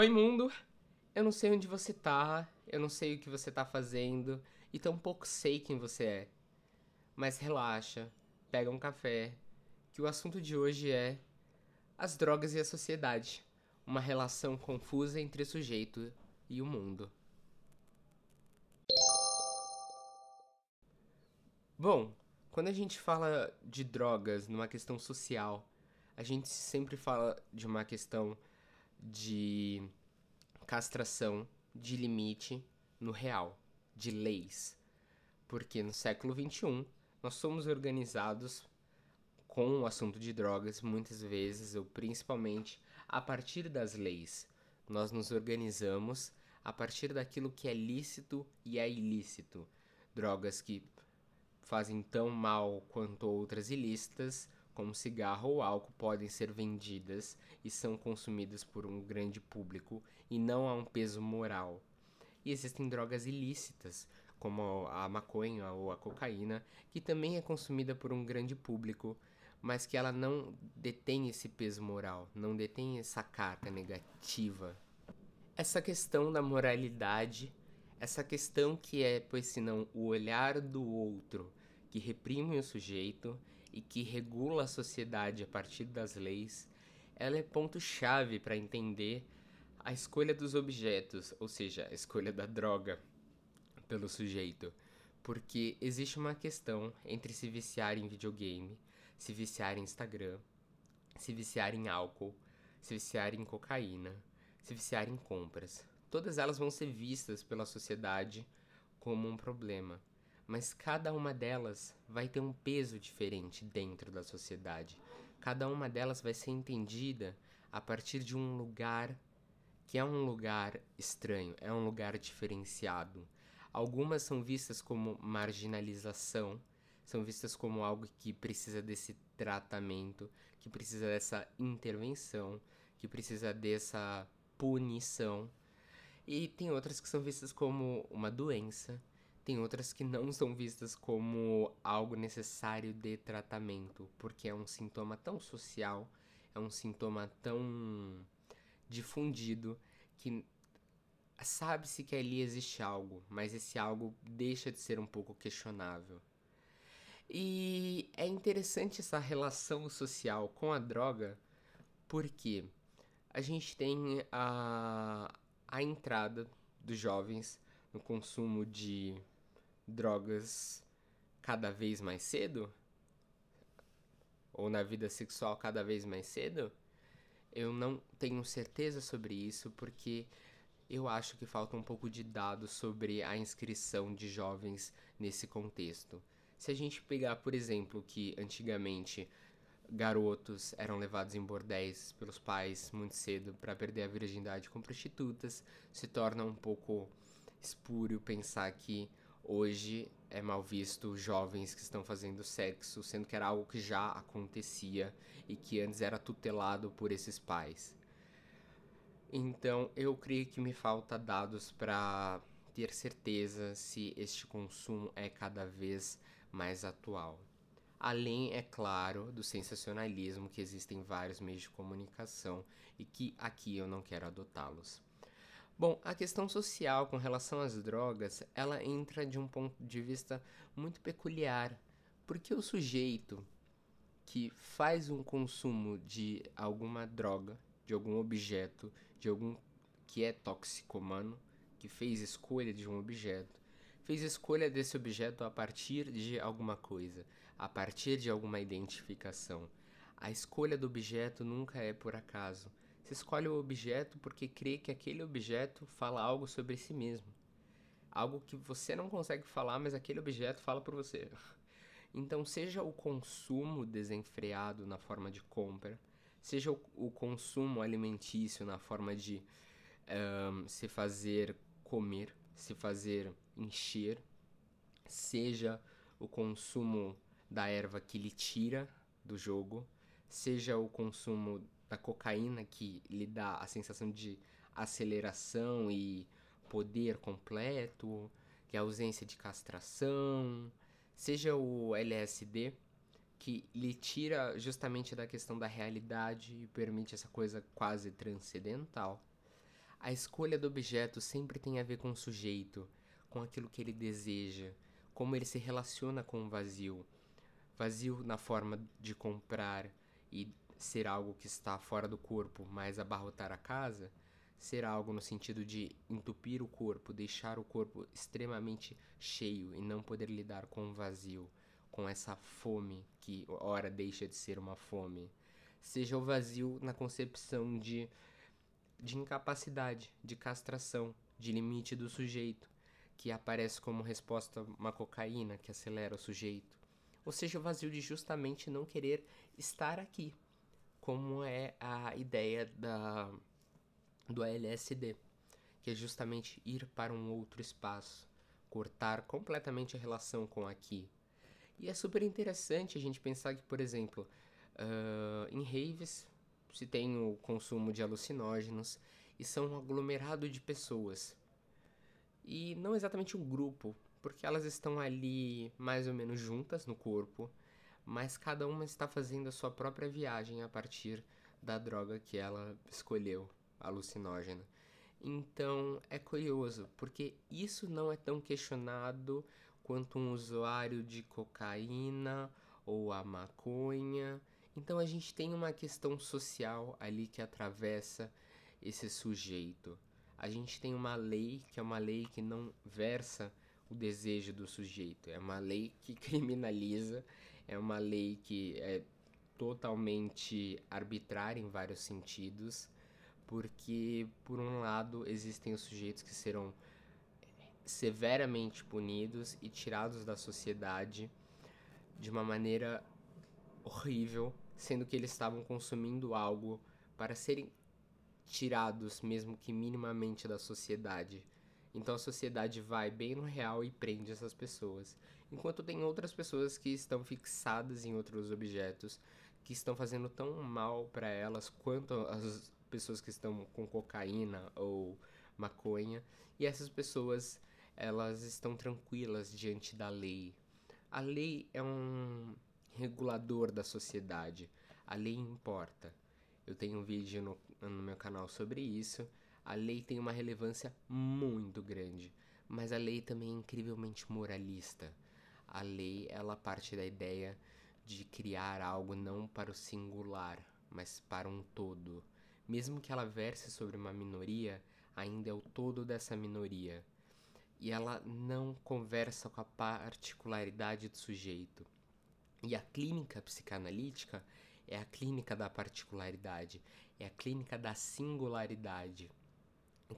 Oi, mundo! Eu não sei onde você tá, eu não sei o que você tá fazendo, e tampouco sei quem você é. Mas relaxa, pega um café, que o assunto de hoje é as drogas e a sociedade, uma relação confusa entre o sujeito e o mundo. Bom, quando a gente fala de drogas numa questão social, a gente sempre fala de uma questão de castração, de limite no real, de leis. Porque no século XXI nós somos organizados com o assunto de drogas, muitas vezes, ou principalmente a partir das leis. Nós nos organizamos a partir daquilo que é lícito e é ilícito. Drogas que fazem tão mal quanto outras ilícitas, como cigarro ou álcool, podem ser vendidas e são consumidas por um grande público e não há um peso moral. E existem drogas ilícitas, como a maconha ou a cocaína, que também é consumida por um grande público, mas que ela não detém esse peso moral, não detém essa carga negativa. Essa questão da moralidade, essa questão que é, pois senão, o olhar do outro que reprime o sujeito e que regula a sociedade a partir das leis, ela é ponto-chave para entender a escolha dos objetos, ou seja, a escolha da droga pelo sujeito. Porque existe uma questão entre se viciar em videogame, se viciar em Instagram, se viciar em álcool, se viciar em cocaína, se viciar em compras. Todas elas vão ser vistas pela sociedade como um problema mas cada uma delas vai ter um peso diferente dentro da sociedade. Cada uma delas vai ser entendida a partir de um lugar que é um lugar estranho, é um lugar diferenciado. Algumas são vistas como marginalização, são vistas como algo que precisa desse tratamento, que precisa dessa intervenção, que precisa dessa punição. E tem outras que são vistas como uma doença, tem outras que não são vistas como algo necessário de tratamento, porque é um sintoma tão social, é um sintoma tão difundido que sabe-se que ali existe algo, mas esse algo deixa de ser um pouco questionável. E é interessante essa relação social com a droga, porque a gente tem a, a entrada dos jovens no consumo de drogas cada vez mais cedo, ou na vida sexual cada vez mais cedo, eu não tenho certeza sobre isso porque eu acho que falta um pouco de dados sobre a inscrição de jovens nesse contexto. Se a gente pegar, por exemplo, que antigamente garotos eram levados em bordéis pelos pais muito cedo para perder a virgindade com prostitutas, se torna um pouco espúrio pensar que hoje é mal visto jovens que estão fazendo sexo, sendo que era algo que já acontecia e que antes era tutelado por esses pais. Então, eu creio que me falta dados para ter certeza se este consumo é cada vez mais atual. Além, é claro, do sensacionalismo que existem vários meios de comunicação e que aqui eu não quero adotá-los. Bom, a questão social com relação às drogas, ela entra de um ponto de vista muito peculiar, porque o sujeito que faz um consumo de alguma droga, de algum objeto, de algum que é toxicomano, que fez escolha de um objeto, fez escolha desse objeto a partir de alguma coisa, a partir de alguma identificação. A escolha do objeto nunca é por acaso escolhe o objeto porque crê que aquele objeto fala algo sobre si mesmo. Algo que você não consegue falar, mas aquele objeto fala por você. Então, seja o consumo desenfreado na forma de compra, seja o, o consumo alimentício na forma de um, se fazer comer, se fazer encher, seja o consumo da erva que lhe tira do jogo, seja o consumo da cocaína que lhe dá a sensação de aceleração e poder completo, é a ausência de castração, seja o LSD que lhe tira justamente da questão da realidade e permite essa coisa quase transcendental. A escolha do objeto sempre tem a ver com o sujeito, com aquilo que ele deseja, como ele se relaciona com o vazio. Vazio na forma de comprar e ser algo que está fora do corpo, mas abarrotar a casa, ser algo no sentido de entupir o corpo, deixar o corpo extremamente cheio e não poder lidar com o vazio, com essa fome que ora deixa de ser uma fome. Seja o vazio na concepção de de incapacidade, de castração, de limite do sujeito, que aparece como resposta uma cocaína que acelera o sujeito. Ou seja, o vazio de justamente não querer estar aqui, como é a ideia da, do LSD, que é justamente ir para um outro espaço, cortar completamente a relação com aqui. E é super interessante a gente pensar que, por exemplo, uh, em raves se tem o consumo de alucinógenos e são um aglomerado de pessoas. E não exatamente um grupo, porque elas estão ali mais ou menos juntas no corpo, mas cada uma está fazendo a sua própria viagem a partir da droga que ela escolheu, alucinógena. Então é curioso, porque isso não é tão questionado quanto um usuário de cocaína ou a maconha então a gente tem uma questão social ali que atravessa esse sujeito. A gente tem uma lei que é uma lei que não versa o desejo do sujeito, é uma lei que criminaliza, é uma lei que é totalmente arbitrária em vários sentidos, porque por um lado existem os sujeitos que serão severamente punidos e tirados da sociedade de uma maneira horrível, sendo que eles estavam consumindo algo para serem tirados, mesmo que minimamente, da sociedade. Então a sociedade vai bem no real e prende essas pessoas. Enquanto tem outras pessoas que estão fixadas em outros objetos, que estão fazendo tão mal para elas quanto as pessoas que estão com cocaína ou maconha, e essas pessoas elas estão tranquilas diante da lei. A lei é um regulador da sociedade. A lei importa. Eu tenho um vídeo no, no meu canal sobre isso. A lei tem uma relevância muito grande, mas a lei também é incrivelmente moralista. A lei, ela parte da ideia de criar algo não para o singular, mas para um todo. Mesmo que ela verse sobre uma minoria, ainda é o todo dessa minoria. E ela não conversa com a particularidade do sujeito. E a clínica psicanalítica é a clínica da particularidade, é a clínica da singularidade.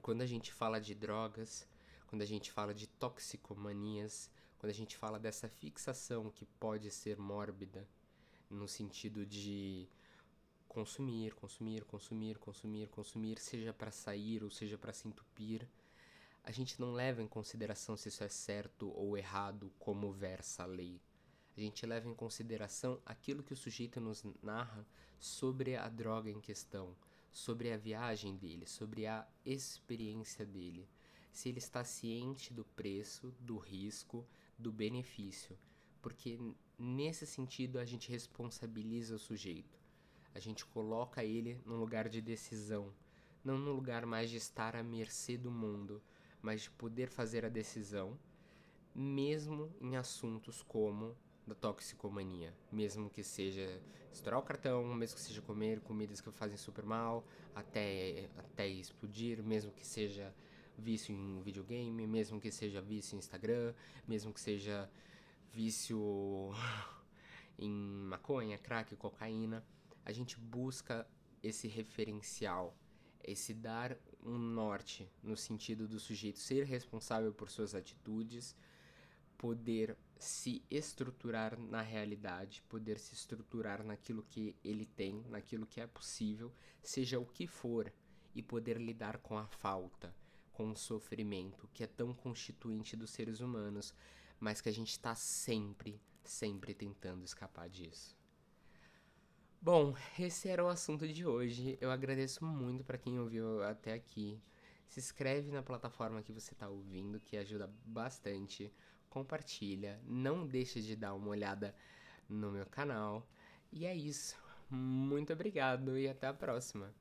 Quando a gente fala de drogas, quando a gente fala de toxicomanias, quando a gente fala dessa fixação que pode ser mórbida, no sentido de consumir, consumir, consumir, consumir, consumir, seja para sair ou seja para se entupir, a gente não leva em consideração se isso é certo ou errado, como versa a lei. A gente leva em consideração aquilo que o sujeito nos narra sobre a droga em questão, sobre a viagem dele, sobre a experiência dele. Se ele está ciente do preço, do risco, do benefício. Porque nesse sentido a gente responsabiliza o sujeito. A gente coloca ele num lugar de decisão, não no lugar mais de estar à mercê do mundo, mas de poder fazer a decisão, mesmo em assuntos como da toxicomania, mesmo que seja estourar o cartão, mesmo que seja comer comidas que fazem super mal, até, até explodir, mesmo que seja vício em videogame, mesmo que seja vício em Instagram, mesmo que seja vício em maconha, crack, cocaína, a gente busca esse referencial, esse dar um norte no sentido do sujeito ser responsável por suas atitudes, poder se estruturar na realidade, poder se estruturar naquilo que ele tem, naquilo que é possível, seja o que for, e poder lidar com a falta, com o sofrimento, que é tão constituinte dos seres humanos, mas que a gente está sempre, sempre tentando escapar disso. Bom, esse era o assunto de hoje. Eu agradeço muito para quem ouviu até aqui. Se inscreve na plataforma que você está ouvindo, que ajuda bastante compartilha, não deixe de dar uma olhada no meu canal. E é isso. Muito obrigado e até a próxima.